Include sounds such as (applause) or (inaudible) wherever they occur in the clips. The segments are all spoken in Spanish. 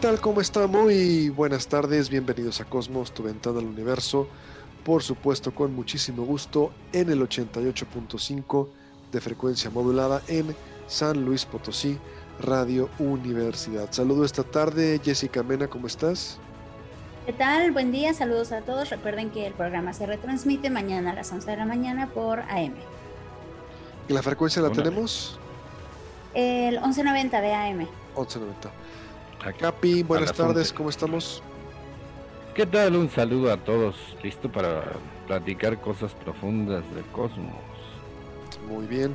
Tal? ¿Cómo está? Muy buenas tardes, bienvenidos a Cosmos, tu ventana al universo. Por supuesto, con muchísimo gusto en el 88.5 de frecuencia modulada en San Luis Potosí, Radio Universidad. Saludo esta tarde, Jessica Mena, ¿cómo estás? ¿Qué tal? Buen día, saludos a todos. Recuerden que el programa se retransmite mañana a las 11 de la mañana por AM. ¿Y la frecuencia la tenemos? El 1190 de AM. 1190. Capi, buenas tardes, ¿cómo estamos? ¿Qué tal? Un saludo a todos, listo para platicar cosas profundas del cosmos. Muy bien.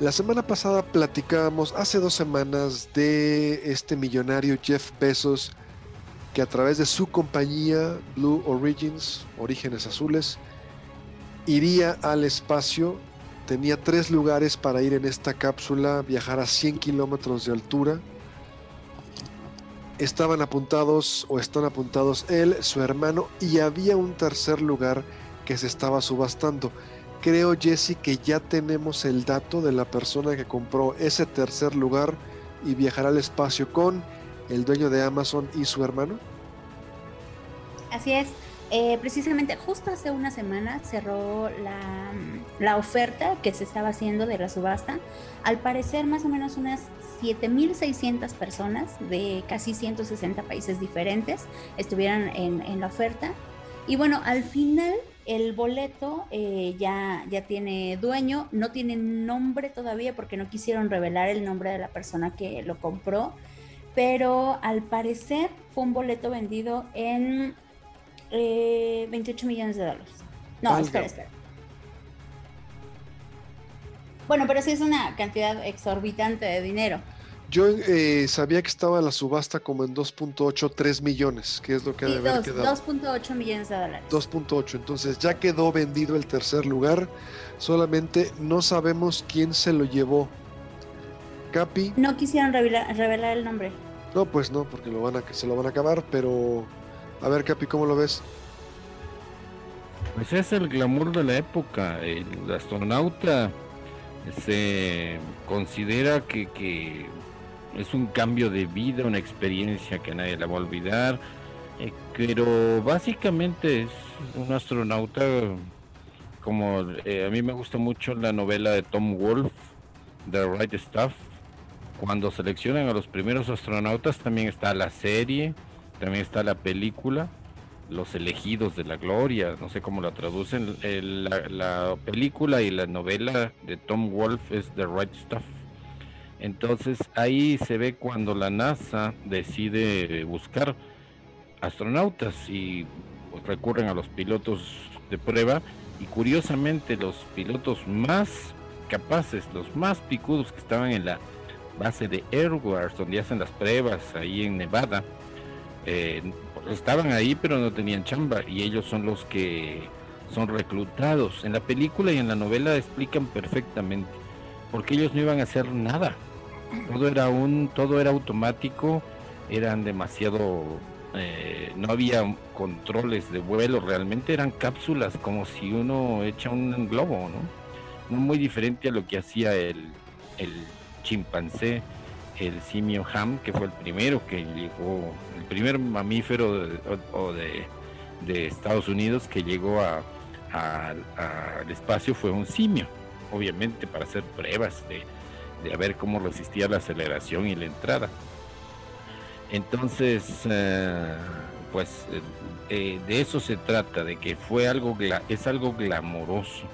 La semana pasada platicábamos, hace dos semanas, de este millonario Jeff Bezos, que a través de su compañía Blue Origins, Orígenes Azules, iría al espacio. Tenía tres lugares para ir en esta cápsula, viajar a 100 kilómetros de altura estaban apuntados o están apuntados él, su hermano y había un tercer lugar que se estaba subastando. Creo, Jesse, que ya tenemos el dato de la persona que compró ese tercer lugar y viajará al espacio con el dueño de Amazon y su hermano. Así es. Eh, precisamente justo hace una semana cerró la, la, oferta que se estaba haciendo de la subasta. Al parecer más o menos unas 7.600 personas de casi 160 países diferentes estuvieron en, en la oferta. Y bueno, al final el boleto eh, ya, ya tiene dueño, no tiene nombre todavía porque no quisieron revelar el nombre de la persona que lo compró, pero al parecer fue un boleto vendido en 28 eh, millones de dólares. No, espera, espera. Bueno, pero sí es una cantidad exorbitante de dinero. Yo eh, sabía que estaba la subasta como en 2.8, 3 millones, que es lo que debe haber quedado. 2.8 millones de dólares. 2.8, entonces ya quedó vendido el tercer lugar, solamente no sabemos quién se lo llevó. Capi. No quisieron revelar, revelar el nombre. No, pues no, porque lo van a, se lo van a acabar, pero a ver, Capi, ¿cómo lo ves? Pues es el glamour de la época. El astronauta se considera que, es un cambio de vida, una experiencia que nadie la va a olvidar. Eh, pero básicamente es un astronauta como eh, a mí me gusta mucho la novela de Tom Wolfe, The Right Stuff. Cuando seleccionan a los primeros astronautas también está la serie también está la película Los elegidos de la gloria, no sé cómo la traducen. la, película y la novela de Tom Wolfe es The Right Stuff. Entonces ahí se ve cuando la NASA decide buscar astronautas y pues, recurren a los pilotos de prueba y curiosamente los pilotos más capaces, los más picudos que estaban en la base de Airwars, donde hacen las pruebas ahí en Nevada, eh, estaban ahí pero no tenían chamba y ellos son los que son reclutados. En la película y en la novela explican perfectamente porque ellos no iban a hacer nada. Todo era un, todo era automático, eran demasiado, eh, no había controles de vuelo, realmente eran cápsulas como si uno echa un globo, ¿no? Muy diferente a lo que hacía el, el chimpancé el simio Ham, que fue el primero que llegó, primer mamífero de, de, Estados Unidos que llegó al espacio fue un simio, obviamente para hacer pruebas de, de ver cómo resistía la aceleración y la entrada. Entonces, eh, pues eh, de eso se trata, de que fue algo, es algo glamoroso.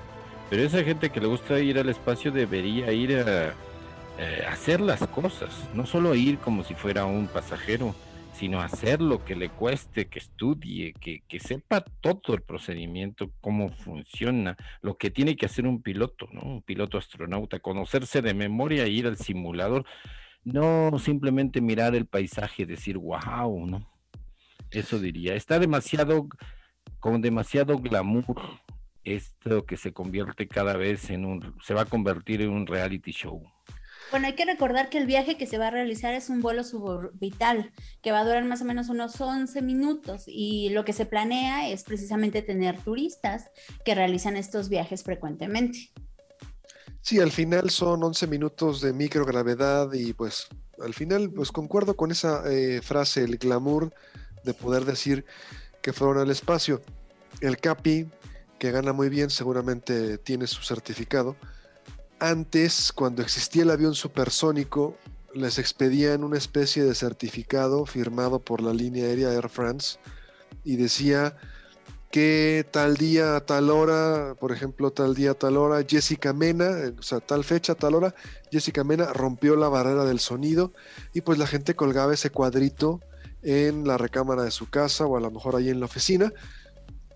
Pero esa gente que le gusta ir al espacio debería ir a eh, hacer las cosas, no solo ir como si fuera un pasajero, sino hacerlo, que le cueste, que estudie, que, que, sepa todo el procedimiento, cómo funciona, lo que tiene que hacer un piloto, ¿no? Un piloto astronauta, conocerse de memoria, ir al simulador, no simplemente mirar el paisaje y decir, wow, ¿no? Eso diría, está demasiado, con demasiado glamour, esto que se convierte cada vez en un, se va a convertir en un reality show. Bueno, hay que recordar que el viaje que se va a realizar es un vuelo suborbital que va a durar más o menos unos 11 minutos y lo que se planea es precisamente tener turistas que realizan estos viajes frecuentemente. Sí, al final son 11 minutos de microgravedad y pues al final pues concuerdo con esa eh, frase, el glamour de poder decir que fueron al espacio. El Capi, que gana muy bien, seguramente tiene su certificado antes, cuando existía el avión supersónico, les expedían una especie de certificado firmado por la línea aérea Air France y decía que tal día, tal hora, por ejemplo, tal día, tal hora, Jessica Mena, o sea, tal fecha, tal hora, Jessica Mena rompió la barrera del sonido y pues la gente colgaba ese cuadrito en la recámara de su casa o a lo mejor ahí en la oficina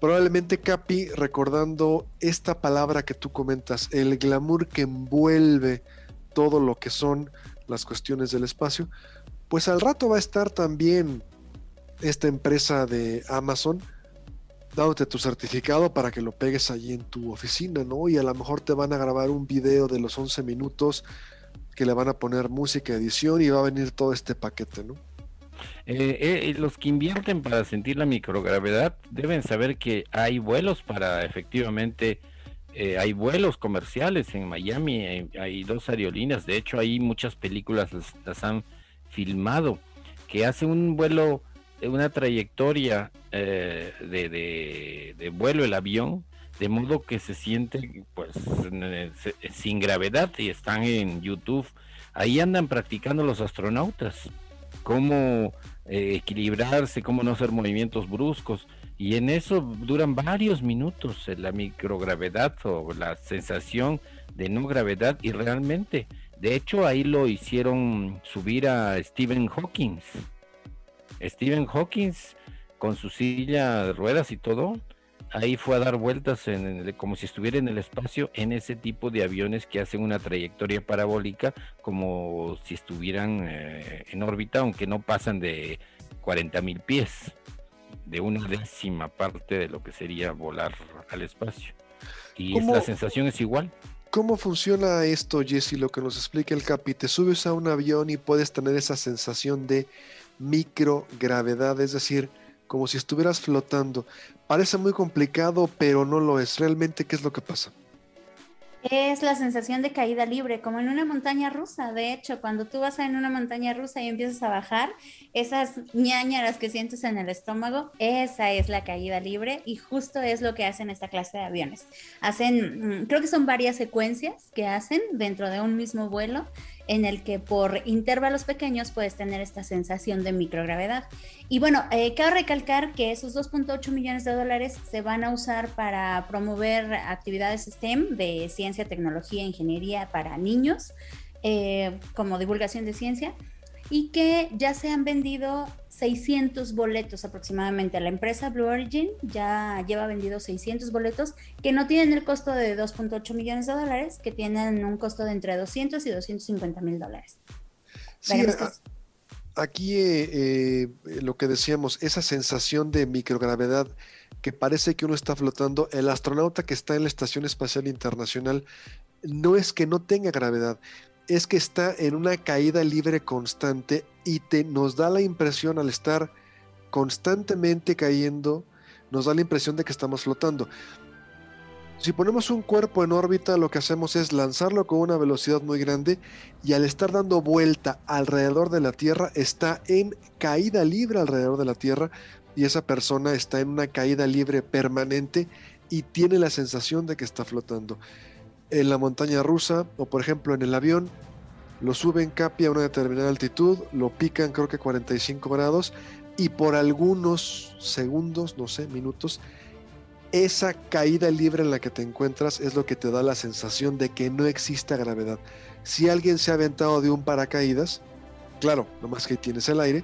Probablemente Capi, recordando esta palabra que tú comentas, el glamour que envuelve todo lo que son las cuestiones del espacio, pues al rato va a estar también esta empresa de Amazon dándote tu certificado para que lo pegues allí en tu oficina, ¿no? Y a lo mejor te van a grabar un video de los 11 minutos que le van a poner música, edición y va a venir todo este paquete, ¿no? Eh, eh, los que invierten para sentir la microgravedad deben saber que hay vuelos para efectivamente, eh, hay vuelos comerciales en Miami, hay, dos aerolíneas, de hecho hay muchas películas las, han filmado, que hacen un vuelo, una trayectoria de, de, vuelo el avión, de modo que se siente pues sin gravedad y están en YouTube. Ahí andan practicando los astronautas cómo eh, equilibrarse, cómo no hacer movimientos bruscos. Y en eso duran varios minutos la microgravedad o la sensación de no gravedad y realmente, de hecho ahí lo hicieron subir a Stephen Hawking. Stephen Hawking con su silla de ruedas y todo, ahí fue a dar vueltas en, como si estuviera en el espacio en ese tipo de aviones que hacen una trayectoria parabólica como si estuvieran eh, en órbita, aunque no pasan de 40 mil pies, de una décima parte de lo que sería volar al espacio. Y la sensación es igual. ¿Cómo funciona esto, Jesse? Lo que nos explica el Capi. Te subes a un avión y puedes tener esa sensación de microgravedad, es decir, como si estuvieras flotando. Parece muy complicado, pero no lo es. Realmente, ¿qué es lo que pasa? Es la sensación de caída libre, como en una montaña rusa. De hecho, cuando tú vas en una montaña rusa y empiezas a bajar, esas ñañaras que sientes en el estómago, esa es la caída libre y justo es lo que hacen esta clase de aviones. Hacen, mm, creo que son varias secuencias que hacen dentro de un mismo vuelo en el que por intervalos pequeños puedes tener esta sensación de microgravedad. Y bueno, eh, cabe recalcar que esos 2.8 millones de dólares se van a usar para promover actividades STEM de ciencia, tecnología, ingeniería para niños, eh, como divulgación de ciencia y que ya se han vendido 600 boletos aproximadamente. La empresa Blue Origin ya lleva vendido 600 boletos que no tienen el costo de 2.8 millones de dólares, que tienen un costo de entre 200 y 250 mil dólares. Sí, aquí eh, eh, lo que decíamos, esa sensación de microgravedad que parece que uno está flotando, el astronauta que está en la Estación Espacial Internacional no es que no tenga gravedad, es que está en una caída libre constante y te, nos da la impresión al estar constantemente cayendo, nos da la impresión de que estamos flotando. Si ponemos un cuerpo en órbita, lo que hacemos es lanzarlo con una velocidad muy grande y al estar dando vuelta alrededor de la Tierra, está en caída libre alrededor de la Tierra y esa persona está en una caída libre permanente y tiene la sensación de que está flotando en la montaña rusa o por ejemplo en el avión, lo suben capi a una determinada altitud, lo pican creo que 45 grados y por algunos segundos, no sé, minutos, esa caída libre en la que te encuentras es lo que te da la sensación de que no exista gravedad. Si alguien se ha aventado de un paracaídas, claro, nomás que tienes el aire,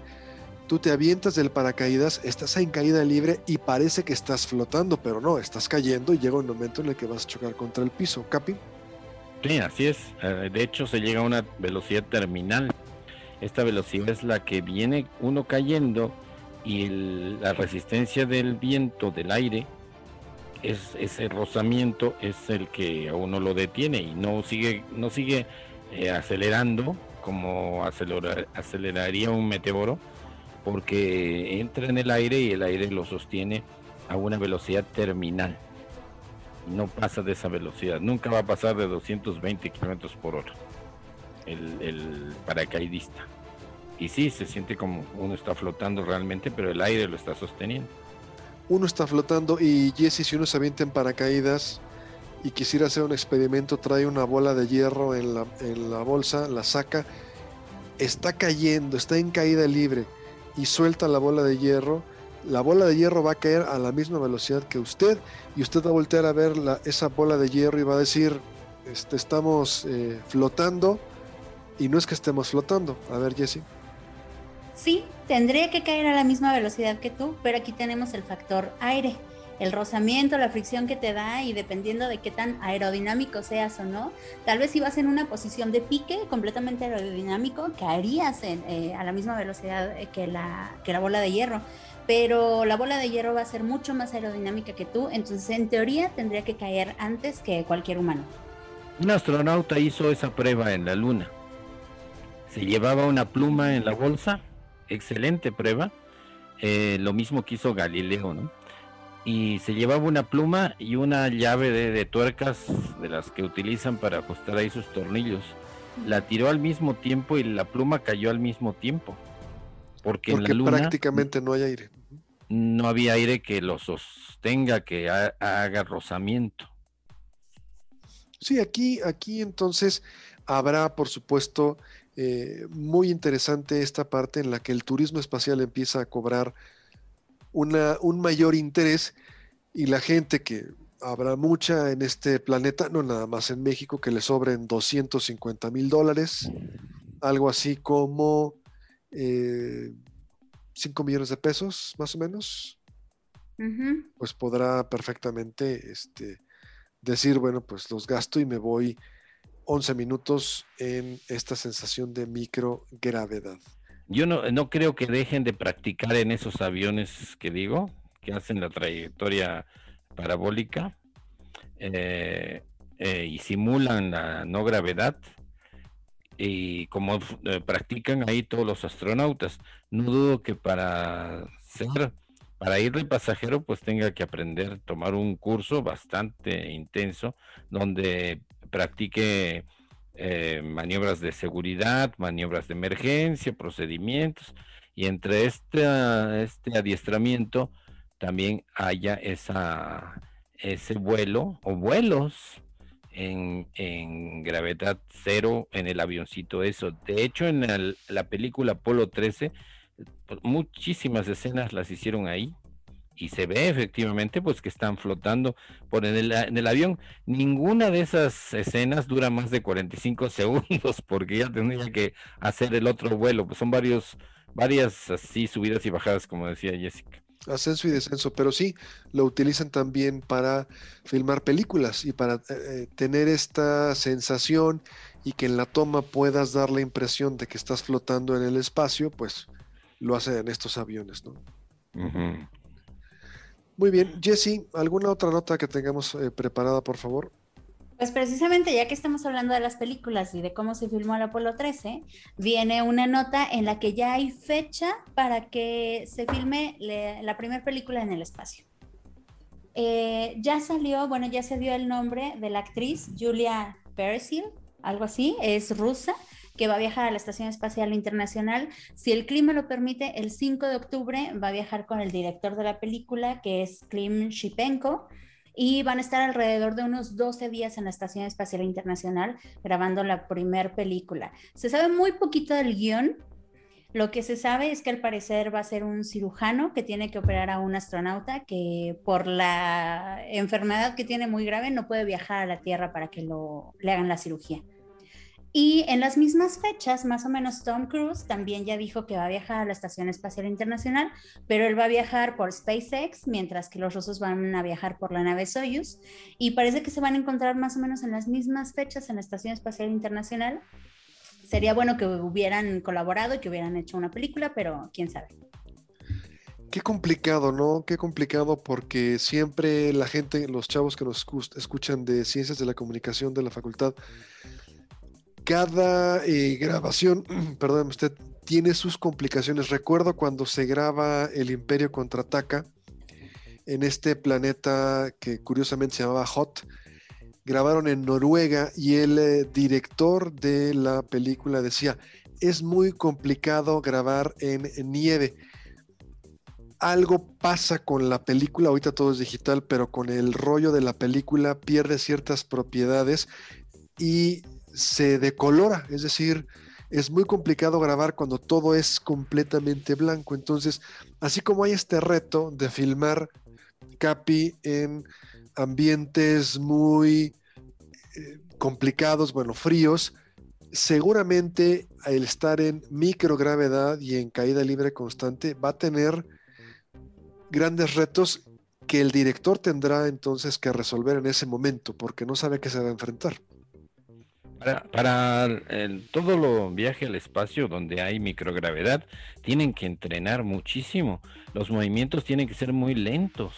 tú te avientas del paracaídas, estás en caída libre y parece que estás flotando, pero no, estás cayendo y llega un momento en el que vas a chocar contra el piso. ¿Capi? Sí, así es. Eh, de hecho, se llega a una velocidad terminal. Esta velocidad es la que viene uno cayendo y la resistencia del viento, del aire, es ese rozamiento es el que a uno lo detiene y no sigue, no sigue eh, acelerando como aceleraría un meteoro, porque entra en el aire y el aire lo sostiene a una velocidad terminal. No pasa de esa velocidad, nunca va a pasar de 220 kilómetros por hora el, paracaidista. Y sí, se siente como uno está flotando realmente, pero el aire lo está sosteniendo. Uno está flotando y Jesse, si uno se avienta en paracaídas y quisiera hacer un experimento, trae una bola de hierro en la bolsa, la saca, está cayendo, está en caída libre y suelta la bola de hierro, la bola de hierro va a caer a la misma velocidad que usted y usted va a voltear a ver esa bola de hierro y va a decir, este, estamos eh, flotando y no es que estemos flotando. A ver, Jesse. Sí, tendría que caer a la misma velocidad que tú, pero aquí tenemos el factor aire, el rozamiento, la fricción que te da y dependiendo de qué tan aerodinámico seas o no, tal vez si vas en una posición de pique completamente aerodinámico, caerías eh, a la misma velocidad que la, que la bola de hierro, pero la bola de hierro va a ser mucho más aerodinámica que tú, entonces en teoría tendría que caer antes que cualquier humano. Un astronauta hizo esa prueba en la Luna. Se llevaba una pluma en la bolsa excelente prueba. Eh, lo mismo que hizo Galileo, ¿no? Y se llevaba una pluma y una llave de, tuercas de las que utilizan para ajustar ahí sus tornillos. La tiró al mismo tiempo y la pluma cayó al mismo tiempo. Porque, en la luna prácticamente no hay aire. No había aire que lo sostenga, que haga rozamiento. Sí, aquí, aquí entonces habrá, por supuesto, eh, muy interesante esta parte en la que el turismo espacial empieza a cobrar una, un mayor interés y la gente que habrá mucha en este planeta, no nada más en México, que le sobren 250 mil dólares, algo así como 5 eh, millones de pesos, más o menos, pues podrá perfectamente este, decir, bueno, pues los gasto y me voy 11 minutos en esta sensación de microgravedad. Yo no, no creo que dejen de practicar en esos aviones que digo, que hacen la trayectoria parabólica eh, eh, y simulan la no gravedad. Y como eh, practican ahí todos los astronautas, no dudo que para ser, para ir de pasajero, pues tenga que aprender, tomar un curso bastante intenso, donde practique eh, maniobras de seguridad, maniobras de emergencia, procedimientos, y entre este, este adiestramiento también haya esa, ese vuelo o vuelos en, gravedad cero en el avioncito eso. De hecho, en la película Apolo 13, pues, muchísimas escenas las hicieron ahí y se ve efectivamente pues que están flotando por en el, en el avión. Ninguna de esas escenas dura más de 45 (laughs) segundos porque ya tendría que hacer el otro vuelo. Pues son varios, varias así subidas y bajadas como decía Jessica. Ascenso y descenso, pero sí, lo utilizan también para filmar películas y para eh, eh, tener esta sensación y que en la toma puedas dar la impresión de que estás flotando en el espacio, pues lo hacen en estos aviones, ¿no? Muy bien, Jesse, ¿alguna otra nota que tengamos eh, preparada, por favor? Pues precisamente ya que estamos hablando de las películas y de cómo se filmó el Apolo 13, viene una nota en la que ya hay fecha para que se filme la primera película en el espacio. Eh, ya salió, bueno, ya se dio el nombre de la actriz Julia Persil, algo así, es rusa, que va a viajar a la Estación Espacial Internacional. Si el clima lo permite, el 5 de octubre va a viajar con el director de la película, que es Klim Shipenko, y van a estar alrededor de unos 12 días en la Estación Espacial Internacional grabando la primer película. Se sabe muy poquito del guion. Lo que se sabe es que al parecer va a ser un cirujano que tiene que operar a un astronauta que por la enfermedad que tiene muy grave no puede viajar a la Tierra para que lo, le hagan la cirugía. Y en las mismas fechas, más o menos, Tom Cruise también ya dijo que va a viajar a la Estación Espacial Internacional, pero él va a viajar por SpaceX, mientras que los rusos van a viajar por la nave Soyuz. Y parece que se van a encontrar más o menos en las mismas fechas en la Estación Espacial Internacional. Sería bueno que hubieran colaborado y que hubieran hecho una película, pero quién sabe. Qué complicado, ¿no? Qué complicado porque siempre la gente, los chavos que nos escuchan de ciencias de la comunicación de la facultad, cada eh, grabación, (clears throat) perdón usted, tiene sus complicaciones. Recuerdo cuando se graba El Imperio contraataca en este planeta que curiosamente se llamaba Hot. Grabaron en Noruega y el eh, director de la película decía, es muy complicado grabar en nieve algo pasa con la película, ahorita todo es digital, pero con el rollo de la película pierde ciertas propiedades y se decolora, es decir, es muy complicado grabar cuando todo es completamente blanco. Entonces, así como hay este reto de filmar Capi en ambientes muy eh, complicados, bueno, fríos, seguramente el estar en microgravedad y en caída libre constante va a tener grandes retos que el director tendrá entonces que resolver en ese momento, porque no sabe qué se va a enfrentar. Para, todo lo viaje al espacio donde hay microgravedad, tienen que entrenar muchísimo. Los movimientos tienen que ser muy lentos.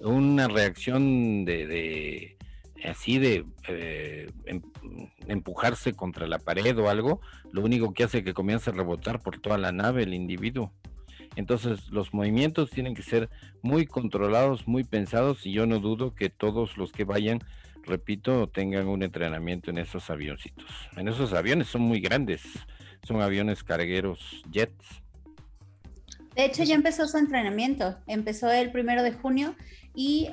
Una reacción de, así de eh, em, empujarse contra la pared o algo, lo único que hace es que comience a rebotar por toda la nave el individuo. Entonces los movimientos tienen que ser muy controlados, muy pensados y yo no dudo que todos los que vayan, repito, tengan un entrenamiento en esos avioncitos. En esos aviones son muy grandes, son aviones cargueros, jets. De hecho ya empezó su entrenamiento, empezó el primero de junio y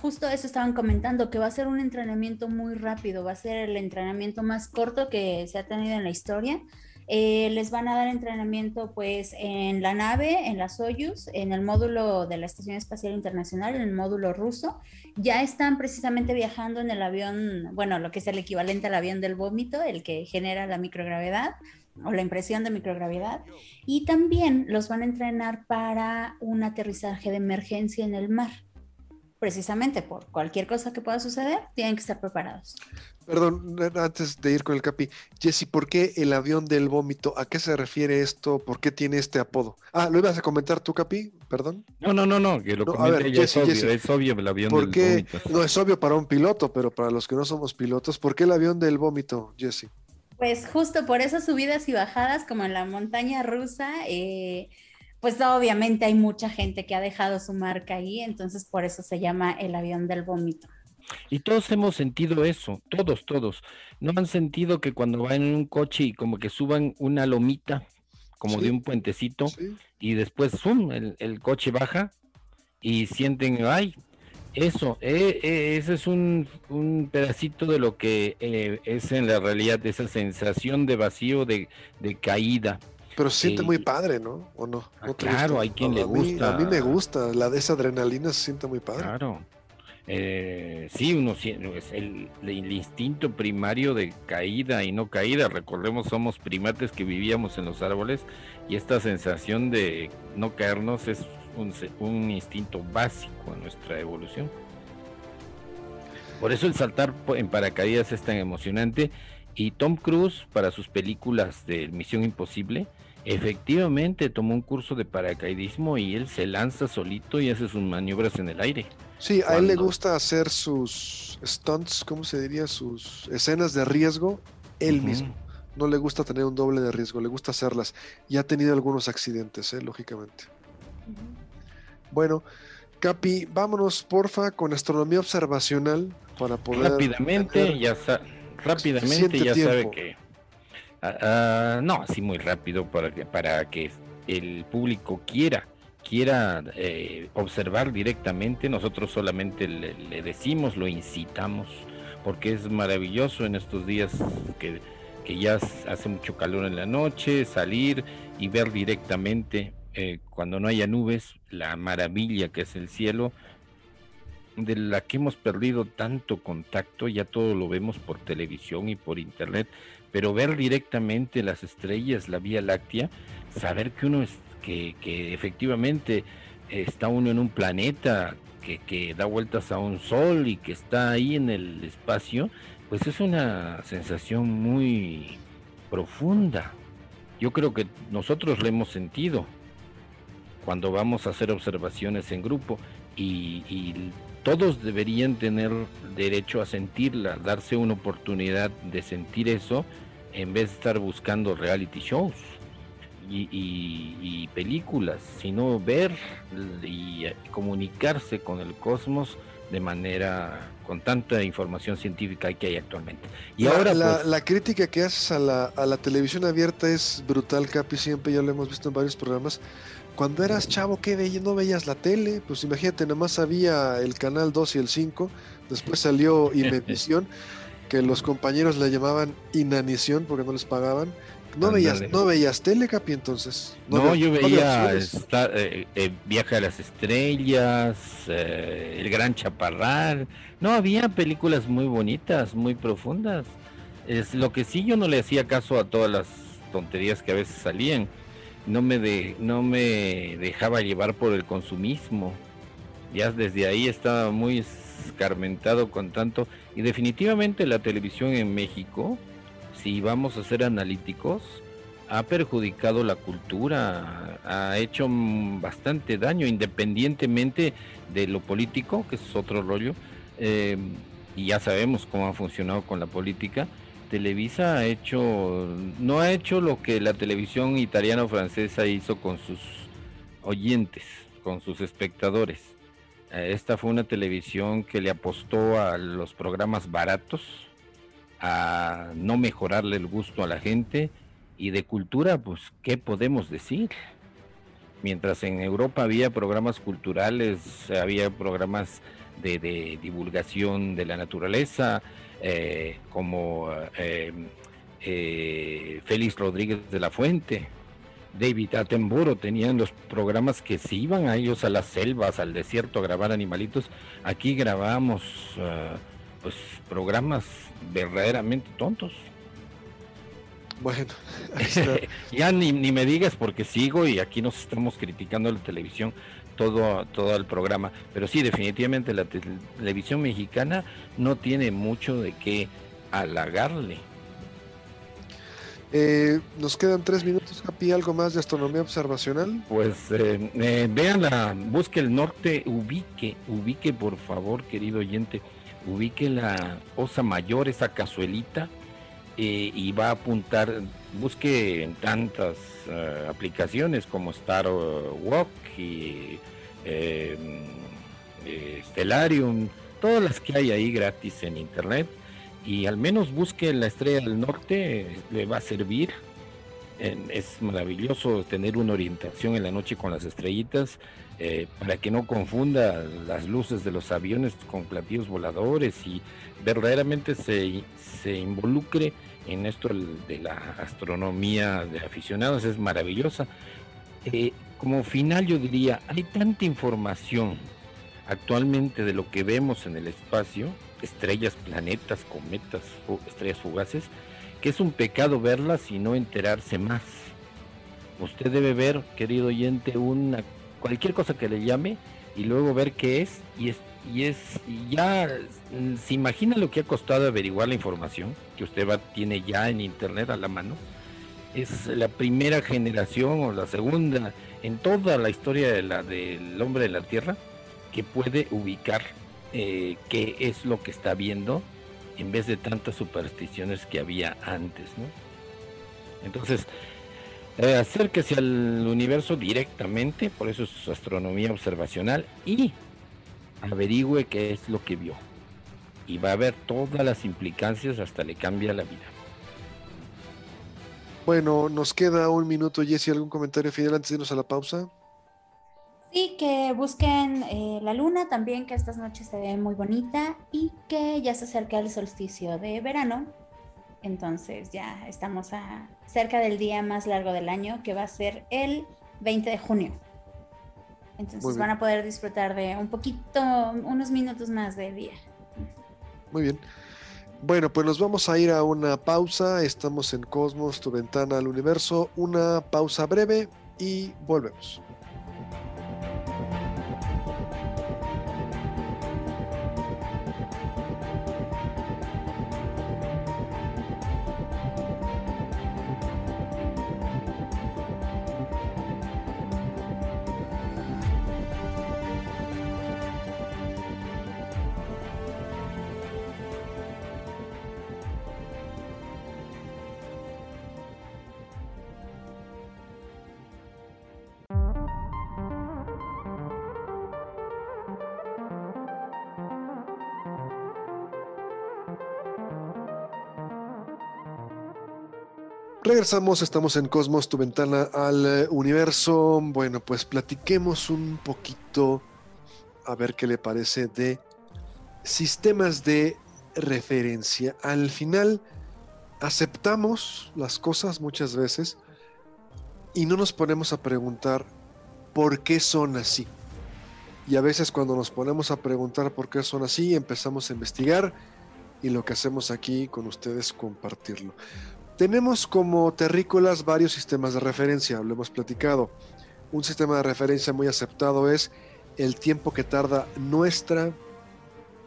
justo eso estaban comentando, que va a ser un entrenamiento muy rápido, va a ser el entrenamiento más corto que se ha tenido en la historia eh, les van a dar entrenamiento pues en la nave, en la Soyuz, en el módulo de la Estación Espacial Internacional, en el módulo ruso. Ya están precisamente viajando en el avión, bueno, lo que es el equivalente al avión del vómito, el que genera la microgravedad o la impresión de microgravedad. Y también los van a entrenar para un aterrizaje de emergencia en el mar precisamente por cualquier cosa que pueda suceder, tienen que estar preparados. Perdón, antes de ir con el capi, Jesse, ¿por qué el avión del vómito? ¿A qué se refiere esto? ¿Por qué tiene este apodo? Ah, ¿lo ibas a comentar tú, capi? Perdón. No, no, no, no, que lo no, ver, es, obvio, es obvio el avión del vómito. No, es obvio para un piloto, pero para los que no somos pilotos, ¿por qué el avión del vómito, Jesse? Pues justo por esas subidas y bajadas, como en la montaña rusa, eh, pues obviamente hay mucha gente que ha dejado su marca ahí, entonces por eso se llama el avión del vómito. Y todos hemos sentido eso, todos, todos. ¿No han sentido que cuando van en un coche y como que suban una lomita, como de un puentecito, y después, ¡zum!, el, coche baja y sienten, ay, eso, eh, eh, ese es un, pedacito de lo que eh, es en la realidad, esa sensación de vacío, de, caída. Pero se siente muy padre, ¿no? ¿O no? Ah, claro, hay quien le gusta. a mí me gusta, la de esa adrenalina se siente muy padre. Claro. Eh, sí, uno es el, instinto primario de caída y no caída. Recordemos, somos primates que vivíamos en los árboles y esta sensación de no caernos es un, un instinto básico en nuestra evolución. Por eso el saltar en paracaídas es tan emocionante y Tom Cruise para sus películas de Misión Imposible efectivamente tomó un curso de paracaidismo y él se lanza solito y hace sus maniobras en el aire. Sí, a él le gusta hacer sus stunts, ¿cómo se diría? Sus escenas de riesgo él mismo. No le gusta tener un doble de riesgo, le gusta hacerlas. Y ha tenido algunos accidentes, ¿eh? lógicamente. Bueno, Capi, vámonos porfa con astronomía observacional para poder... Rápidamente, ya, rápidamente ya sabe que... Ah, ah, no, así muy rápido para que, para que el público quiera quiera eh, observar directamente, nosotros solamente le, decimos, lo incitamos, porque es maravilloso en estos días que, ya hace mucho calor en la noche, salir y ver directamente, eh, cuando no haya nubes, la maravilla que es el cielo. de la que hemos perdido tanto contacto, ya todo lo vemos por televisión y por internet, pero ver directamente las estrellas, la Vía Láctea, saber que uno es, que, que efectivamente está uno en un planeta que, da vueltas a un sol y que está ahí en el espacio, pues es una sensación muy profunda. Yo creo que nosotros lo hemos sentido cuando vamos a hacer observaciones en grupo y, y todos deberían tener derecho a sentirla, darse una oportunidad de sentir eso en vez de estar buscando reality shows y, películas, sino ver y comunicarse con el cosmos de manera con tanta información científica que hay actualmente. Y ahora la, pues, la, crítica que haces a la, a la televisión abierta es brutal, Capi, siempre ya lo hemos visto en varios programas. Cuando eras chavo, ¿qué veías? ¿No veías la tele? Pues imagínate, nada más había el canal 2 y el 5, después salió (laughs) Imevisión. Que los compañeros le llamaban inanición porque no les pagaban. ¿No veías, ¿No veías tele, Capi, entonces? No, yo veía eh, eh, Viaje a las Estrellas, eh, El Gran Chaparral. No, había películas muy bonitas, muy profundas. Es lo que sí yo no le hacía caso a todas las tonterías que a veces salían. No me, de, no me dejaba llevar por el consumismo. Ya desde ahí estaba muy escarmentado con tanto. Y definitivamente la televisión en México, si vamos a ser analíticos, ha perjudicado la cultura, ha hecho bastante daño, independientemente de lo político, que es otro rollo, eh, y ya sabemos cómo ha funcionado con la política. Televisa ha hecho, no ha hecho lo que la televisión italiana o francesa hizo con sus oyentes, con sus espectadores esta fue una televisión que le apostó a los programas baratos, a no mejorarle el gusto a la gente y de cultura, pues, ¿qué podemos decir? Mientras en Europa había programas culturales, había programas de, divulgación de la naturaleza, eh, como eh, Félix Rodríguez de la Fuente, David Attenborough tenían los programas que se iban a ellos a las selvas, al desierto a grabar animalitos. Aquí grabamos uh, pues, programas verdaderamente tontos. Bueno, (laughs) (laughs) ya ni, ni, me digas porque sigo y aquí nos estamos criticando la televisión todo, todo el programa. Pero sí, definitivamente la televisión mexicana no tiene mucho de qué halagarle. Eh, nos quedan tres minutos, Capi. ¿Algo más de astronomía observacional? Pues eh, eh, vean la, busque el norte, ubique, ubique por favor, querido oyente, ubique la osa mayor, esa cazuelita, y va a apuntar, busque en tantas aplicaciones como Star Walk y Stellarium, todas las que hay ahí gratis en internet y al menos busque la estrella del norte, le va a servir. Es maravilloso tener una orientación en la noche con las estrellitas eh, para que no confunda las luces de los aviones con platillos voladores y verdaderamente se, se involucre en esto de la astronomía de aficionados. Es maravillosa. Eh, como final yo diría, hay tanta información actualmente de lo que vemos en el espacio estrellas, planetas, cometas, estrellas fugaces, que es un pecado verlas y no enterarse más. Usted debe ver, querido oyente, una cualquier cosa que le llame y luego ver qué es y es y es ya se imagina lo que ha costado averiguar la información que usted va tiene ya en internet a la mano. Es la primera generación o la segunda en toda la historia de la, del hombre de la Tierra que puede ubicar eh, qué es lo que está viendo en vez de tantas supersticiones que había antes, ¿no? Entonces, eh, acérquese al universo directamente, por eso es astronomía observacional, y averigüe qué es lo que vio. Y va a ver todas las implicancias, hasta le cambia la vida. Bueno, nos queda un minuto, Jesse, ¿algún comentario final antes de irnos a la pausa? Sí, que busquen eh, la luna también, que estas noches se ve muy bonita y que ya se acerca el solsticio de verano. Entonces ya estamos a, cerca del día más largo del año, que va a ser el 20 de junio. Entonces van a poder disfrutar de un poquito, unos minutos más de día. Muy bien. Bueno, pues nos vamos a ir a una pausa. Estamos en Cosmos, tu ventana al universo. Una pausa breve y volvemos. Regresamos, estamos en Cosmos, tu ventana al eh, universo. Bueno, pues platiquemos un poquito, a ver qué le parece, de sistemas de referencia. Al final, aceptamos las cosas muchas veces y no nos ponemos a preguntar por qué son así. Y a veces cuando nos ponemos a preguntar por qué son así, empezamos a investigar y lo que hacemos aquí con ustedes compartirlo. Tenemos como terrícolas varios sistemas de referencia, lo hemos platicado. Un sistema de referencia muy aceptado es el tiempo que tarda nuestra,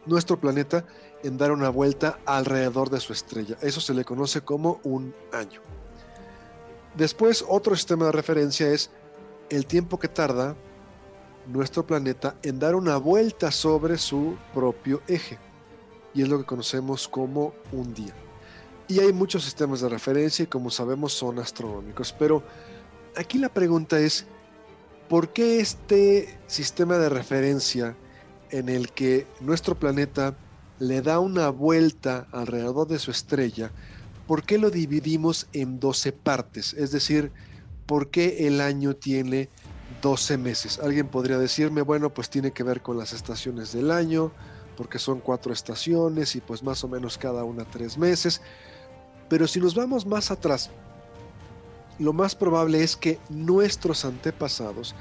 nuestro planeta en dar una vuelta alrededor de su estrella. Eso se le conoce como un año. Después, otro sistema de referencia es el tiempo que tarda nuestro planeta en dar una vuelta sobre su propio eje. Y es lo que conocemos como un día. Y hay muchos sistemas de referencia y como sabemos son astronómicos. Pero aquí la pregunta es, ¿por qué este sistema de referencia en el que nuestro planeta le da una vuelta alrededor de su estrella, ¿por qué lo dividimos en 12 partes? Es decir, ¿por qué el año tiene 12 meses? Alguien podría decirme, bueno, pues tiene que ver con las estaciones del año, porque son cuatro estaciones y pues más o menos cada una tres meses. Pero si nos vamos más atrás, lo más probable es que nuestros antepasados,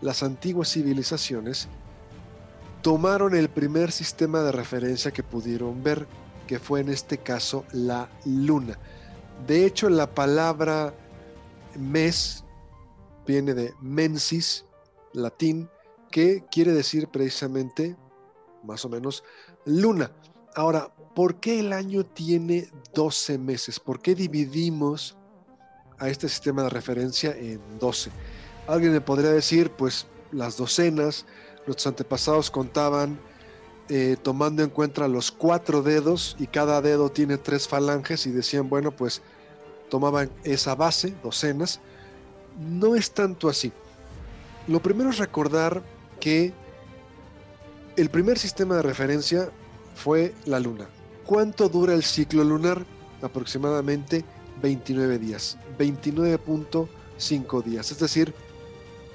las antiguas civilizaciones, tomaron el primer sistema de referencia que pudieron ver, que fue en este caso la luna. De hecho, la palabra mes viene de mensis, latín, que quiere decir precisamente, más o menos, luna. Ahora, ¿por qué el año tiene 12 meses? ¿Por qué dividimos a este sistema de referencia en 12? Alguien me podría decir, pues las docenas, nuestros antepasados contaban eh, tomando en cuenta los cuatro dedos y cada dedo tiene tres falanges y decían, bueno, pues tomaban esa base, docenas. No es tanto así. Lo primero es recordar que el primer sistema de referencia fue la luna. ¿Cuánto dura el ciclo lunar? Aproximadamente 29 días, 29.5 días. Es decir,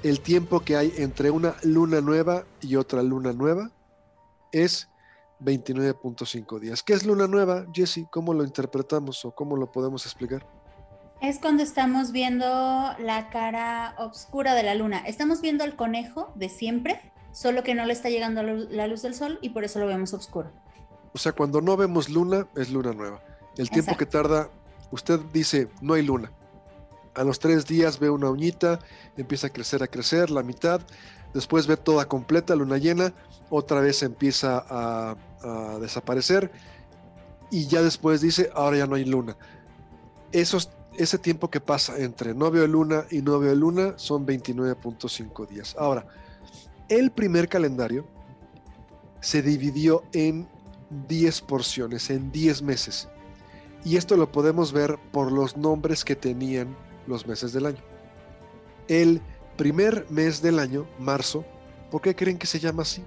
el tiempo que hay entre una luna nueva y otra luna nueva es 29.5 días. ¿Qué es luna nueva, Jesse? ¿Cómo lo interpretamos o cómo lo podemos explicar? Es cuando estamos viendo la cara oscura de la luna. Estamos viendo el conejo de siempre, solo que no le está llegando la luz del sol y por eso lo vemos oscuro. O sea, cuando no vemos luna, es luna nueva. El tiempo que tarda, usted dice, no hay luna. A los tres días ve una uñita, empieza a crecer, a crecer, la mitad. Después ve toda completa, luna llena, otra vez empieza a, desaparecer. Y ya después dice, ahora ya no hay luna. Esos, ese tiempo que pasa entre no veo luna y no veo luna son 29.5 días. Ahora, el primer calendario se dividió en 10 porciones en 10 meses. Y esto lo podemos ver por los nombres que tenían los meses del año. El primer mes del año, marzo, ¿por qué creen que se llama así?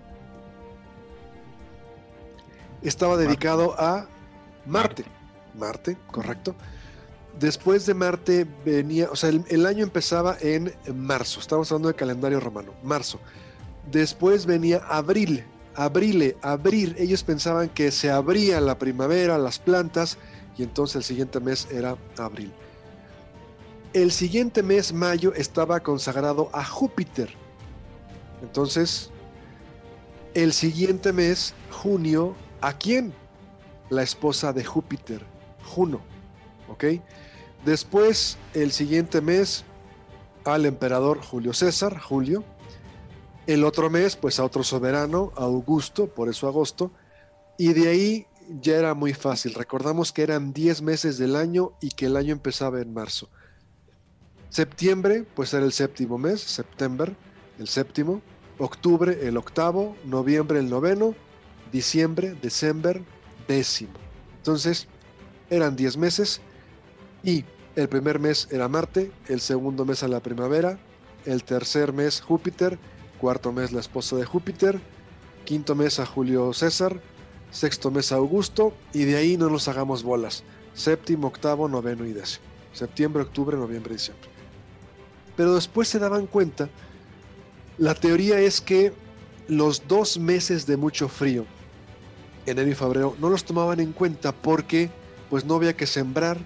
Estaba dedicado a Marte. Marte, correcto. Después de Marte venía, o sea, el, el, año empezaba en marzo, estamos hablando de calendario romano, marzo. Después venía abril, abrile, abrir. Ellos pensaban que se abría la primavera, las plantas, y entonces el siguiente mes era abril. El siguiente mes, mayo, estaba consagrado a Júpiter. Entonces, el siguiente mes, junio, ¿a quién? La esposa de Júpiter, Juno. Después, el siguiente mes, al emperador Julio César, Julio. El otro mes, pues a otro soberano, Augusto, por eso agosto. Y de ahí ya era muy fácil. Recordamos que eran 10 meses del año y que el año empezaba en marzo. Septiembre, pues era el séptimo mes, septiembre, el séptimo. Octubre, el octavo. Noviembre, el noveno. Diciembre, diciembre, décimo. Entonces, eran 10 meses y el primer mes era Marte, el segundo mes a la primavera, el tercer mes Júpiter, cuarto mes la esposa de Júpiter, quinto mes a Julio César, sexto mes a Augusto y de ahí no nos hagamos bolas. Séptimo, octavo, noveno y décimo. Septiembre, octubre, noviembre, diciembre. Pero después se daban cuenta, la teoría es que los dos meses de mucho frío, enero y febrero, no los tomaban en cuenta porque pues no había que sembrar,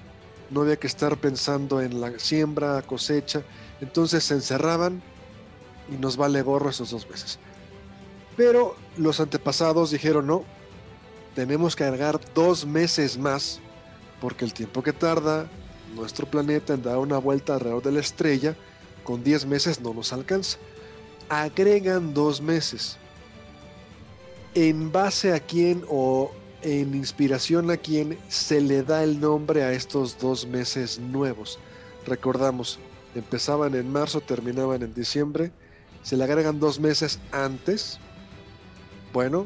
no había que estar pensando en la siembra, cosecha, entonces se encerraban y nos vale gorro esos dos meses. Pero los antepasados dijeron, no, tenemos que agregar dos meses más, porque el tiempo que tarda nuestro planeta en dar una vuelta alrededor de la estrella, con 10 meses no nos alcanza. Agregan dos meses. ¿En base a quién o en inspiración a quién se le da el nombre a estos dos meses nuevos. Recordamos, empezaban en marzo, terminaban en diciembre, se le agregan dos meses antes. Bueno,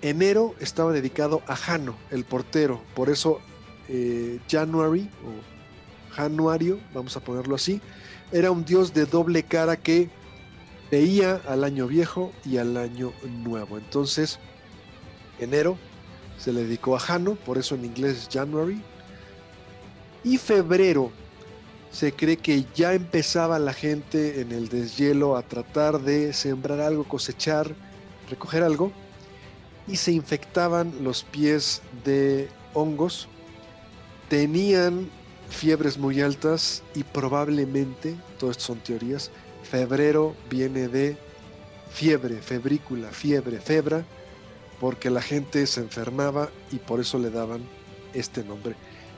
enero estaba dedicado a Jano, el portero, por eso eh, January o Januario, vamos a ponerlo así, era un dios de doble cara que veía al año viejo y al año nuevo. Entonces, enero se le dedicó a Jano, por eso en inglés es January. Y febrero se cree que ya empezaba la gente en el deshielo a tratar de sembrar algo, cosechar, recoger algo, y se infectaban los pies de hongos, tenían fiebres muy altas y probablemente, todo esto son teorías, febrero viene de fiebre, febrícula, fiebre, febra, porque la gente se enfermaba y por eso le daban este nombre.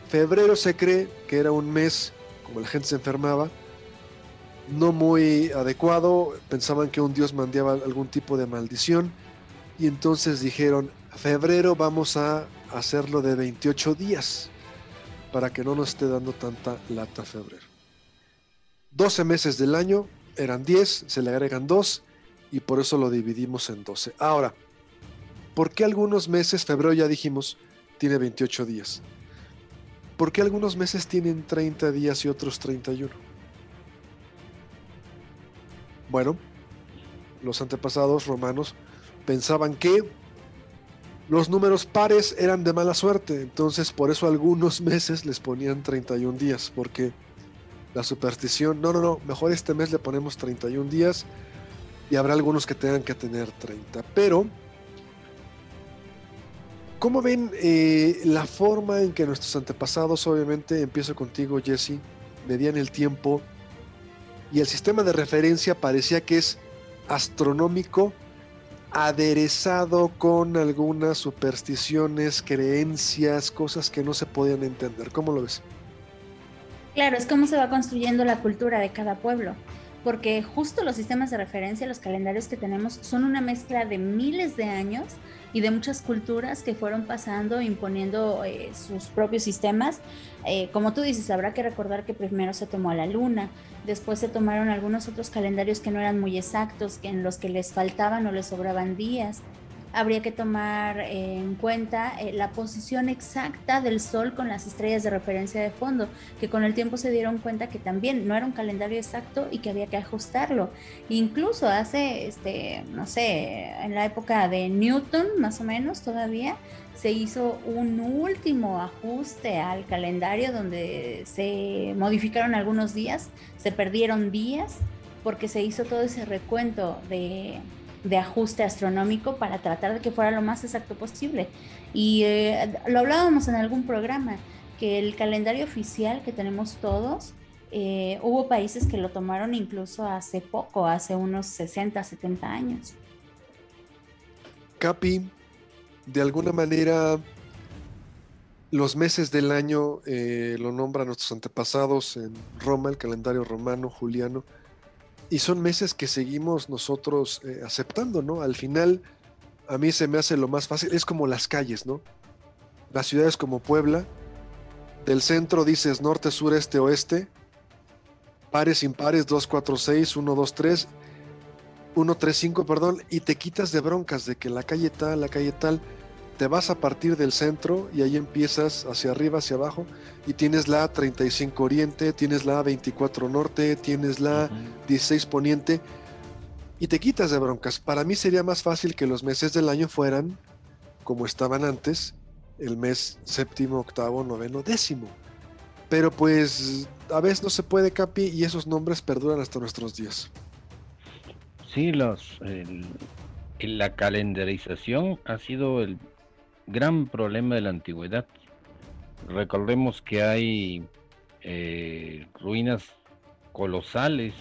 Febrero se cree que era un mes, como la gente se enfermaba, no muy adecuado, pensaban que un dios mandaba algún tipo de maldición y entonces dijeron, febrero vamos a hacerlo de 28 días para que no nos esté dando tanta lata febrero. 12 meses del año eran 10, se le agregan 2 y por eso lo dividimos en 12. Ahora, ¿Por qué algunos meses, febrero ya dijimos, tiene 28 días? ¿Por qué algunos meses tienen 30 días y otros 31? Bueno, los antepasados romanos pensaban que los números pares eran de mala suerte, entonces por eso algunos (laughs) meses les ponían 31 días, porque la superstición, no, no, no, mejor este mes le ponemos 31 días y habrá algunos que tengan que tener 30, pero ¿Cómo ven eh, la forma en que nuestros antepasados, obviamente, empiezo contigo, Jesse, medían el tiempo y el sistema de referencia parecía que es astronómico, aderezado con algunas supersticiones, creencias, cosas que no se podían entender. ¿Cómo lo ves? Claro, es como se va construyendo la cultura de cada pueblo porque justo los sistemas de referencia, los calendarios que tenemos, son una mezcla de miles de años y de muchas culturas que fueron pasando, imponiendo eh, sus propios sistemas. Eh, como tú dices, habrá que recordar que primero se tomó a la luna, después se tomaron algunos otros calendarios que no eran muy exactos, en los que les faltaban o les sobraban días habría que tomar en cuenta eh, la posición exacta del Sol con las estrellas de referencia de fondo, que con el tiempo se dieron cuenta que también no era un calendario exacto y que había que ajustarlo. Incluso hace, este, no sé, en la época de Newton, más o menos todavía, se hizo un último ajuste al calendario donde se modificaron algunos días, se perdieron días porque se hizo todo ese recuento de de ajuste astronómico para tratar de que fuera lo más exacto posible. Y eh, lo hablábamos en algún programa, que el calendario oficial que tenemos todos Eh, hubo países que lo tomaron incluso hace poco, hace unos 60, 70 años. Capi, de alguna manera, los meses del año eh, lo nombran nuestros antepasados en Roma, el calendario romano, juliano, y son meses que seguimos nosotros eh, aceptando, ¿no? Al final, a mí se me hace lo más fácil, es como las calles, ¿no? Las ciudades como Puebla, del centro dices norte, sur, este, oeste, pares, impares, 2, 4, 6, 1, 2, 3, 1, 3, 5, perdón, y te quitas de broncas de que la calle tal, la calle tal, te vas a partir del centro y ahí empiezas hacia arriba, hacia abajo, y tienes la 35 Oriente, tienes la 24 Norte, tienes la 16 Poniente, y te quitas de broncas. Para mí sería más fácil que los meses del año fueran como estaban antes, el mes séptimo, octavo, noveno, décimo. Pero pues a veces no se puede, Capi, y esos nombres perduran hasta nuestros días. Sí, los, la calendarización ha sido el gran problema de la antigüedad. Recordemos que hay eh, ruinas colosales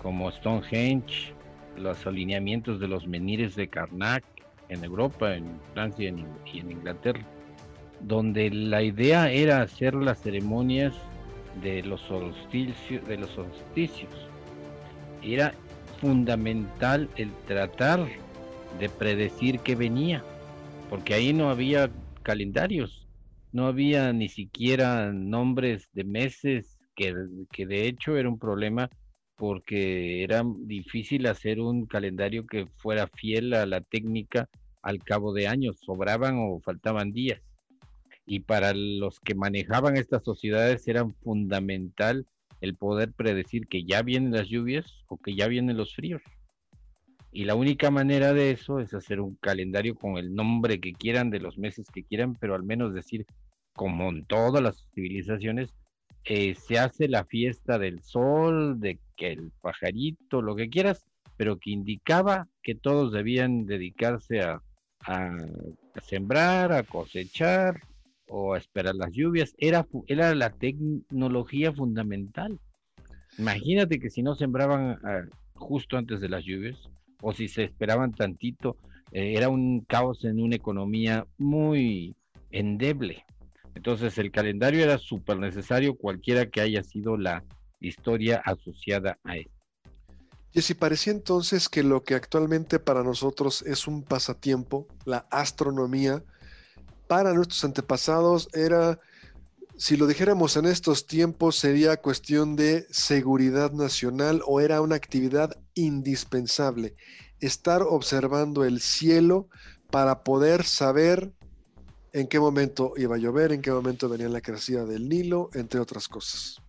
como Stonehenge, los alineamientos de los menires de Karnak en Europa, en Francia y en Inglaterra, donde la idea era hacer las ceremonias de los solsticios, de los solsticios. Era fundamental el tratar de predecir qué venía porque ahí no había calendarios, no había ni siquiera nombres de meses, que, de hecho era un problema porque era difícil hacer un calendario que fuera fiel a la técnica al cabo de años, sobraban o faltaban días. Y para los que manejaban estas sociedades era fundamental el poder predecir que ya vienen las lluvias o que ya vienen los fríos. Y la única manera de eso es hacer un calendario con el nombre que quieran, de los meses que quieran, pero al menos decir, como en todas las civilizaciones, eh, se hace la fiesta del sol, de que el pajarito, lo que quieras, pero que indicaba que todos debían dedicarse a, a, sembrar, a cosechar o a esperar las lluvias. Era, era la tecnología fundamental. Imagínate que si no sembraban ah, justo antes de las lluvias, o si se esperaban tantito, eh, era un caos en una economía muy endeble. Entonces el calendario era súper necesario, cualquiera que haya sido la historia asociada a él. Y si parecía entonces que lo que actualmente para nosotros es un pasatiempo, la astronomía, para nuestros antepasados era, si lo dijéramos en estos tiempos, sería cuestión de seguridad nacional o era una actividad indispensable estar observando el cielo para poder saber en qué momento iba a llover, en qué momento venía la crecida del Nilo, entre otras cosas.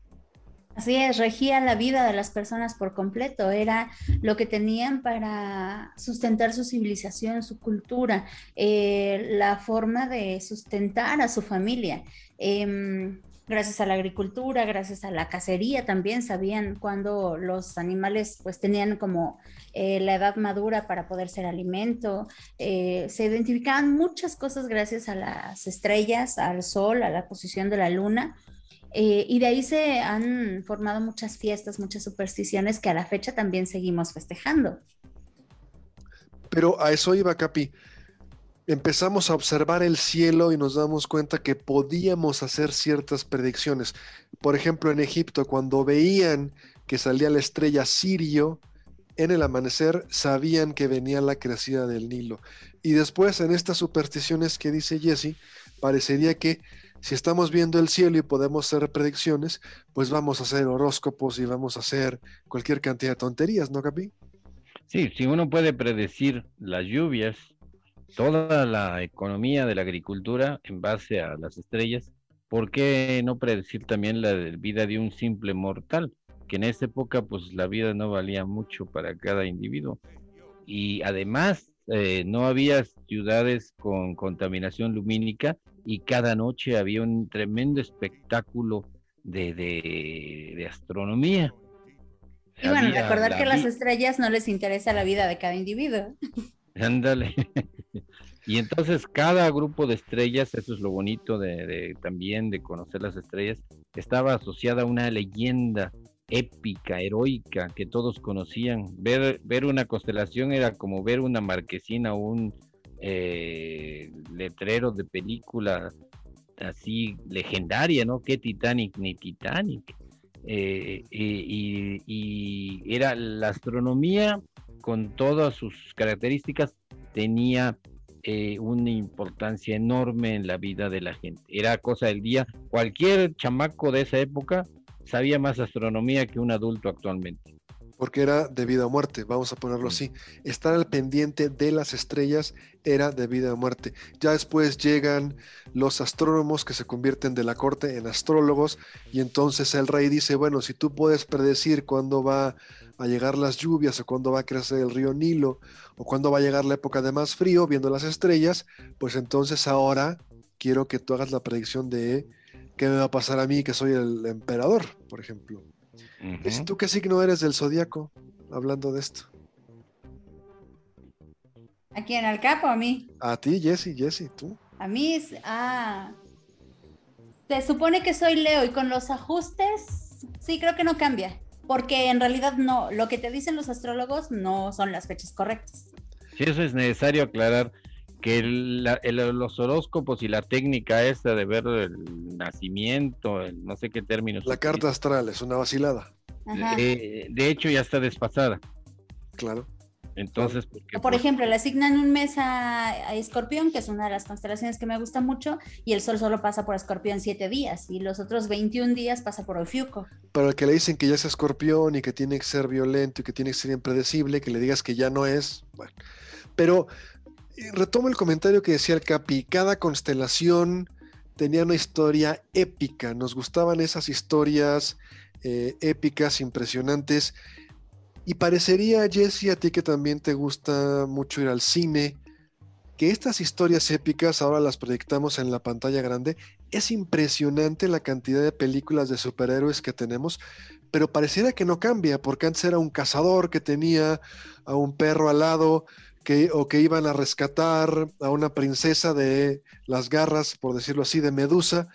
Así es, regía la vida de las personas por completo, era lo que tenían para sustentar su civilización, su cultura, eh, la forma de sustentar a su familia. Em, gracias a la agricultura, gracias a la cacería también sabían cuando los animales pues tenían como eh, la edad madura para poder ser alimento. Eh, se identificaban muchas cosas gracias a las estrellas, al sol, a la posición de la luna. Eh, y de ahí se han formado muchas fiestas, muchas supersticiones que a la fecha también seguimos festejando. Pero a eso iba, Capi empezamos a observar el cielo y nos damos cuenta que podíamos hacer ciertas predicciones. Por ejemplo, en Egipto, cuando veían que salía la estrella Sirio, en el amanecer sabían que venía la crecida del Nilo. Y después, en estas supersticiones que dice Jesse, parecería que si estamos viendo el cielo y podemos hacer predicciones, pues vamos a hacer horóscopos y vamos a hacer cualquier cantidad de tonterías, ¿no, Capi? Sí, si uno puede predecir las lluvias, toda la economía de la agricultura en base a las estrellas, ¿por qué no predecir también la vida de un simple mortal? Que en esa época pues la vida no valía mucho para cada individuo. Y además eh, no había ciudades con contaminación lumínica y cada noche había un tremendo espectáculo de, de, astronomía. Y bueno, recordar que las estrellas no les interesa la vida de cada individuo. Ándale. (laughs) Y entonces cada grupo de estrellas, eso es lo bonito de, también de conocer las estrellas, estaba asociada a una leyenda épica, heroica, que todos conocían. Ver, ver una constelación era como ver una marquesina o un eh, letrero de película así legendaria, ¿no? Que Titanic ni Titanic. Eh, y, era la astronomía con todas sus características tenía eh, una importancia enorme en la vida de la gente. Era cosa del día. Cualquier chamaco de esa época sabía más astronomía que un adulto actualmente porque era de vida o muerte, vamos a ponerlo así. Estar al pendiente de las estrellas era de vida o muerte. Ya después llegan los astrónomos que se convierten de la corte en astrólogos y entonces el rey dice, bueno, si tú puedes predecir cuándo va a llegar las lluvias o cuándo va a crecer el río Nilo o cuándo va a llegar la época de más frío viendo las estrellas, pues entonces ahora quiero que tú hagas la predicción de qué me va a pasar a mí que soy el emperador, por ejemplo. ¿Tú qué signo eres del zodiaco? Hablando de esto. ¿A quién? ¿Al capo a mí? A ti, Jesse, Jesse, tú. A mí, ah. Se supone que soy Leo y con los ajustes, sí, creo que no cambia. Porque en realidad no, lo que te dicen los astrólogos no son las fechas correctas. Sí, eso es necesario aclarar que los horóscopos y la técnica esta de ver el nacimiento, no sé qué términos. La carta astral es una vacilada. Eh, de hecho, ya está desfasada. Claro. Entonces, por pues ejemplo, le asignan un mes a, Escorpión, que es una de las constelaciones que me gusta mucho, y el Sol solo pasa por Escorpión siete días, y los otros 21 días pasa por Ofiuco. Para el que le dicen que ya es Escorpión y que tiene que ser violento y que tiene que ser impredecible, que le digas que ya no es, bueno. Pero retomo el comentario que decía el Capi, cada constelación tenía una historia épica, nos gustaban esas historias eh, épicas, impresionantes, y parecería, Jesse, a ti que también te gusta mucho ir al cine, que estas historias épicas ahora las proyectamos en la pantalla grande. Es impresionante la cantidad de películas de superhéroes que tenemos, pero pareciera que no cambia, porque antes era un cazador que tenía a un perro al lado, o que iban a rescatar a una princesa de las garras, por decirlo así, de Medusa,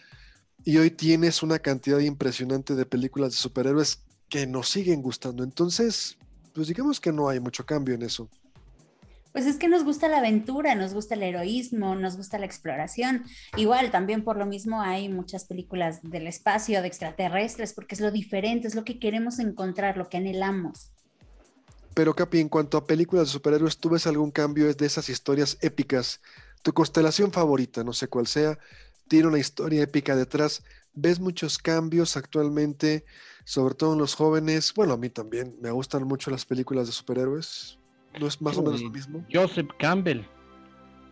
y hoy tienes una cantidad impresionante de películas de superhéroes que nos siguen gustando. Entonces, pues digamos que no hay mucho cambio en eso. Pues es que nos gusta la aventura, nos gusta el heroísmo, nos gusta la exploración. Igual, también por lo mismo hay muchas películas del espacio, de extraterrestres, porque es lo diferente, es lo que queremos encontrar, lo que anhelamos. Pero Capi, en cuanto a películas de superhéroes, ¿tú ves algún cambio de esas historias épicas? Tu constelación favorita, no sé cuál sea, tiene una historia épica detrás. ¿Ves muchos cambios actualmente, sobre todo en los jóvenes? Bueno, a mí también me gustan mucho las películas de superhéroes. ¿No es más o menos lo mismo? Joseph Campbell.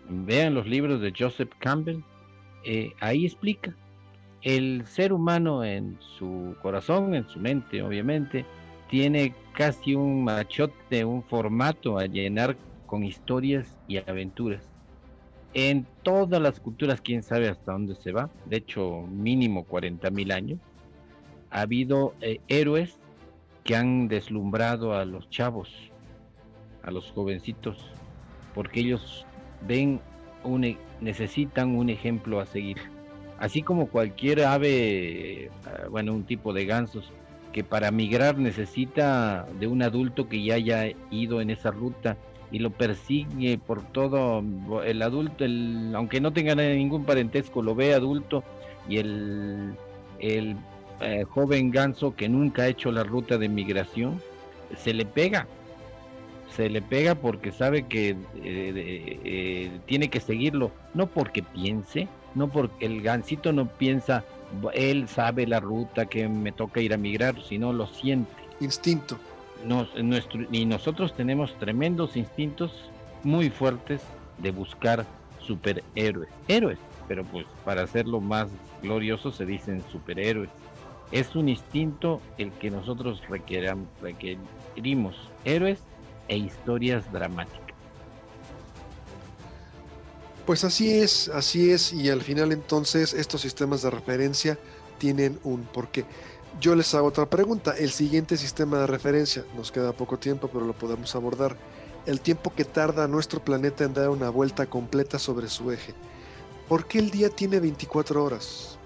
Vean los libros de Joseph Campbell. Eh, ahí explica el ser humano en su corazón, en su mente, obviamente, tiene casi un machote, un formato a llenar con historias y aventuras. En todas las culturas, quién sabe hasta dónde se va, de hecho mínimo 40 mil años, ha habido eh, héroes que han deslumbrado a los chavos, a los jovencitos, porque ellos ven, e, necesitan un ejemplo a seguir. Así como cualquier ave, eh, bueno, un tipo de gansos, que para migrar necesita de un adulto que ya haya ido en esa ruta y lo persigue por todo el adulto, aunque no tenga ningún parentesco, lo ve adulto y el, el eh, joven ganso que nunca ha hecho la ruta de migración se le pega, se le pega porque sabe que eh, eh, tiene que seguirlo, no porque piense, no porque el gansito no piensa él sabe la ruta que me toca ir a migrar, sino lo siente. Instinto. nuestro, y nosotros tenemos tremendos instintos muy fuertes de buscar superhéroes. Héroes, pero pues para hacerlo más glorioso se dicen superhéroes. Es un instinto el que nosotros requerimos héroes e historias dramáticas. Pues así es, así es, y al final entonces estos sistemas de referencia tienen un porqué. Yo les hago otra pregunta. El siguiente sistema de referencia, nos queda poco tiempo, pero lo podemos abordar. el tiempo que tarda nuestro planeta en dar una vuelta completa sobre su eje. ¿Por qué el día tiene 24 horas?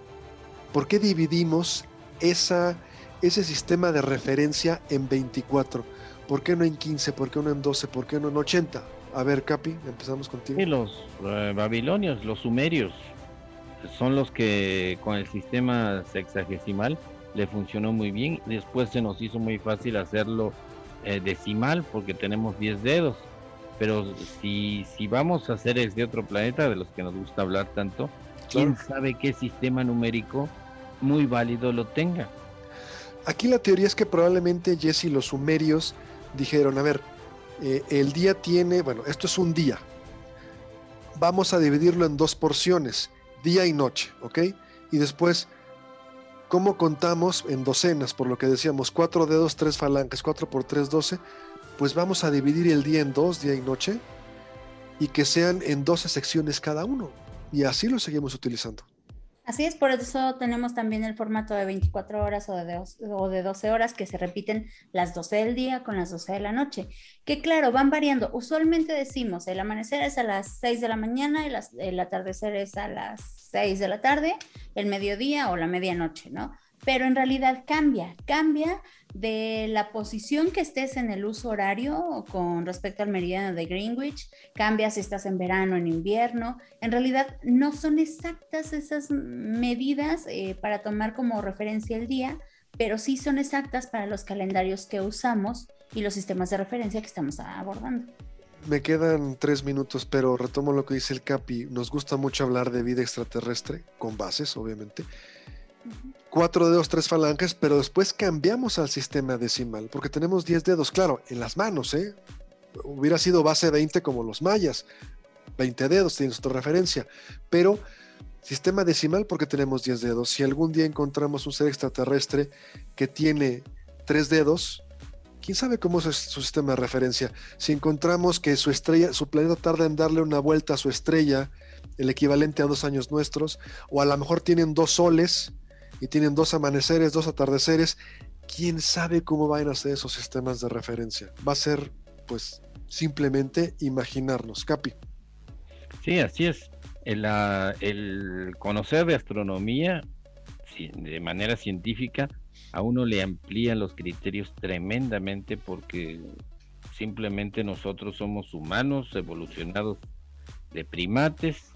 ¿Por qué dividimos ese sistema de referencia en 24? ¿Por qué no en 15? ¿Por qué no en 12? ¿Por qué no en 80? A ver, Capi, empezamos contigo. Sí, los eh, babilonios, los sumerios, son los que con el sistema sexagesimal le funcionó muy bien. Después se nos hizo muy fácil hacerlo eh, decimal porque tenemos 10 dedos. Pero si, si vamos a hacer de otro planeta, de los que nos gusta hablar tanto, quién sabe qué sistema numérico muy válido lo tenga. Aquí la teoría es que probablemente Jesse y los sumerios dijeron, a ver, eh, el día tiene, bueno, esto es un día. Vamos a dividirlo en dos porciones, día y noche, ¿ok? Y después ¿Cómo contamos en docenas? Por lo que decíamos, cuatro dedos, tres falanges, cuatro por tres, doce. Pues vamos a dividir el día en dos, día y noche, y que sean en doce secciones cada uno. Y así lo seguimos utilizando. Así es, por eso tenemos también el formato de 24 horas o de, o de 12 horas que se repiten las 12 del día con las 12 de la noche, que claro, van variando. Usualmente decimos, el amanecer es a las 6 de la mañana, y el atardecer es a las 6 de la tarde, el mediodía o la medianoche, ¿no? Pero en realidad cambia, cambia de la posición que estés en el uso horario con respecto al meridiano de Greenwich, cambia si estás en verano, en invierno. En realidad no son exactas esas medidas eh, para tomar como referencia el día, pero sí son exactas para los calendarios que usamos y los sistemas de referencia que estamos abordando. Me quedan tres minutos, pero retomo lo que dice el Capi. Nos gusta mucho hablar de vida extraterrestre, con bases, obviamente. Cuatro dedos, tres falanges, pero después cambiamos al sistema decimal, porque tenemos diez dedos, claro, en las manos, ¿eh? Hubiera sido base 20 como los mayas. 20 dedos, tienes otra referencia. Pero sistema decimal porque tenemos 10 dedos. Si algún día encontramos un ser extraterrestre que tiene tres dedos, quién sabe cómo es su sistema de referencia. Si encontramos que su estrella, su planeta tarda en darle una vuelta a su estrella, el equivalente a dos años nuestros, o a lo mejor tienen dos soles y tienen dos amaneceres, dos atardeceres, quién sabe cómo van a ser esos sistemas de referencia. Va a ser, pues, simplemente imaginarnos. Capi. Sí, así es. El, conocer de astronomía de manera científica a uno le amplían los criterios tremendamente porque simplemente nosotros somos humanos evolucionados de primates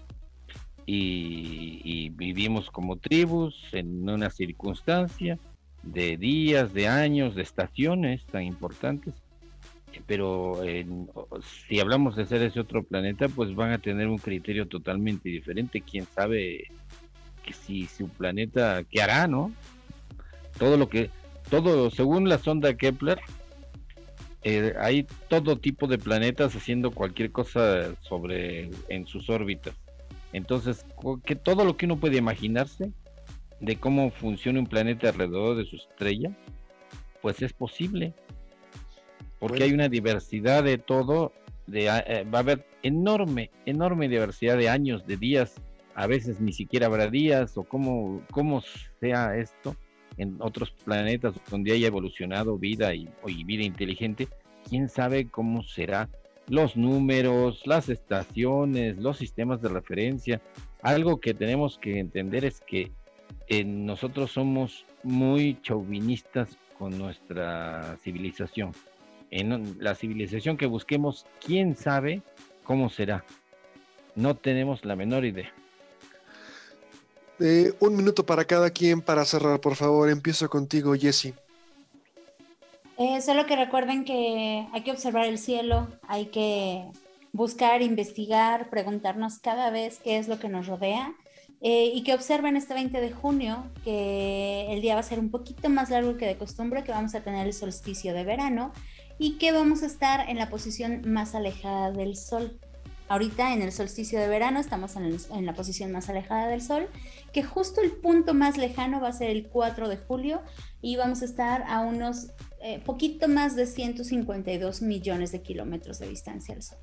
y, vivimos como tribus en una circunstancia de días, de años, de estaciones tan importantes. Pero si hablamos de seres de otro planeta, pues van a tener un criterio totalmente diferente. Quién sabe que si su planeta, ¿qué hará, no? todo lo que, todo, según la sonda Kepler, eh, hay todo tipo de planetas haciendo cualquier cosa sobre en sus órbitas. Entonces, que todo lo que uno puede imaginarse de cómo funciona un planeta alrededor de su estrella, pues es posible. Porque hay una diversidad de todo, de, eh, va a haber enorme, enorme diversidad de años, de días, a veces ni siquiera habrá días o cómo, cómo sea esto en otros planetas donde haya evolucionado vida y, vida inteligente, quién sabe cómo será los números, las estaciones, los sistemas de referencia. Algo que tenemos que entender es que nosotros somos muy chauvinistas con nuestra civilización. En la civilización que busquemos, quién sabe cómo será. No tenemos la menor idea. Eh, un minuto para cada quien para cerrar, por favor. Empiezo contigo, Jesse. Eh, solo que recuerden que hay que observar el cielo, hay que buscar, investigar, preguntarnos cada vez qué es lo que nos rodea eh, y que observen este 20 de junio que el día va a ser un poquito más largo que de costumbre, que vamos a tener el solsticio de verano y que vamos a estar en la posición más alejada del sol. Ahorita en el solsticio de verano estamos en, la posición más alejada del Sol, que justo el punto más lejano va a ser el 4 de julio y vamos a estar a unos eh, poquito más de 152 millones de kilómetros de distancia al Sol.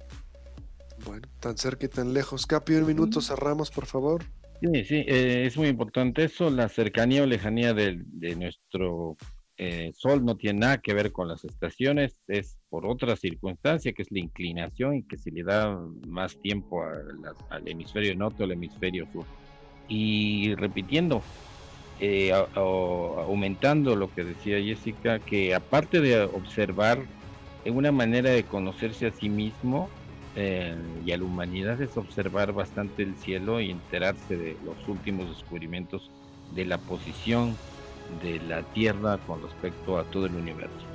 Bueno, tan cerca y tan lejos. Capi, un minuto, cerramos, por favor. Sí, sí, eh, es muy importante eso, la cercanía o lejanía de, nuestro eh, Sol no tiene nada que ver con las estaciones, es por otra circunstancia que es la inclinación y que se le da más tiempo al hemisferio norte o al hemisferio sur. Y repitiendo, eh, aumentando lo que decía Jessica, que aparte de observar en una manera de conocerse a sí mismo eh, y a la humanidad es observar bastante el cielo y enterarse de los últimos descubrimientos de la posición de la Tierra con respecto a todo el universo.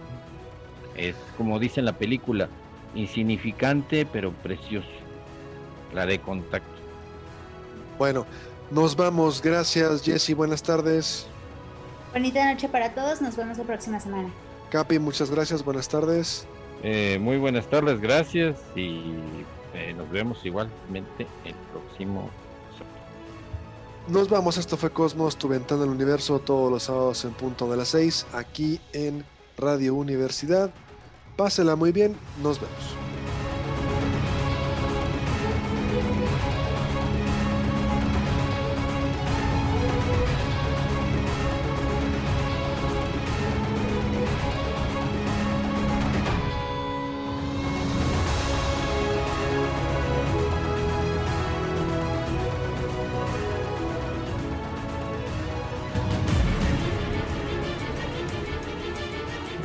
Es como dice en la película, insignificante pero precioso. La de contacto. Bueno, nos vamos. Gracias, Jesse. Buenas tardes. Bonita noche para todos. Nos vemos la próxima semana. Capi, muchas gracias. Buenas tardes. Eh, muy buenas tardes. Gracias. Y eh, nos vemos igualmente el próximo nos vamos, esto fue Cosmos, tu ventana al universo, todos los sábados en punto de las 6, aquí en Radio Universidad. Pásela muy bien, nos vemos.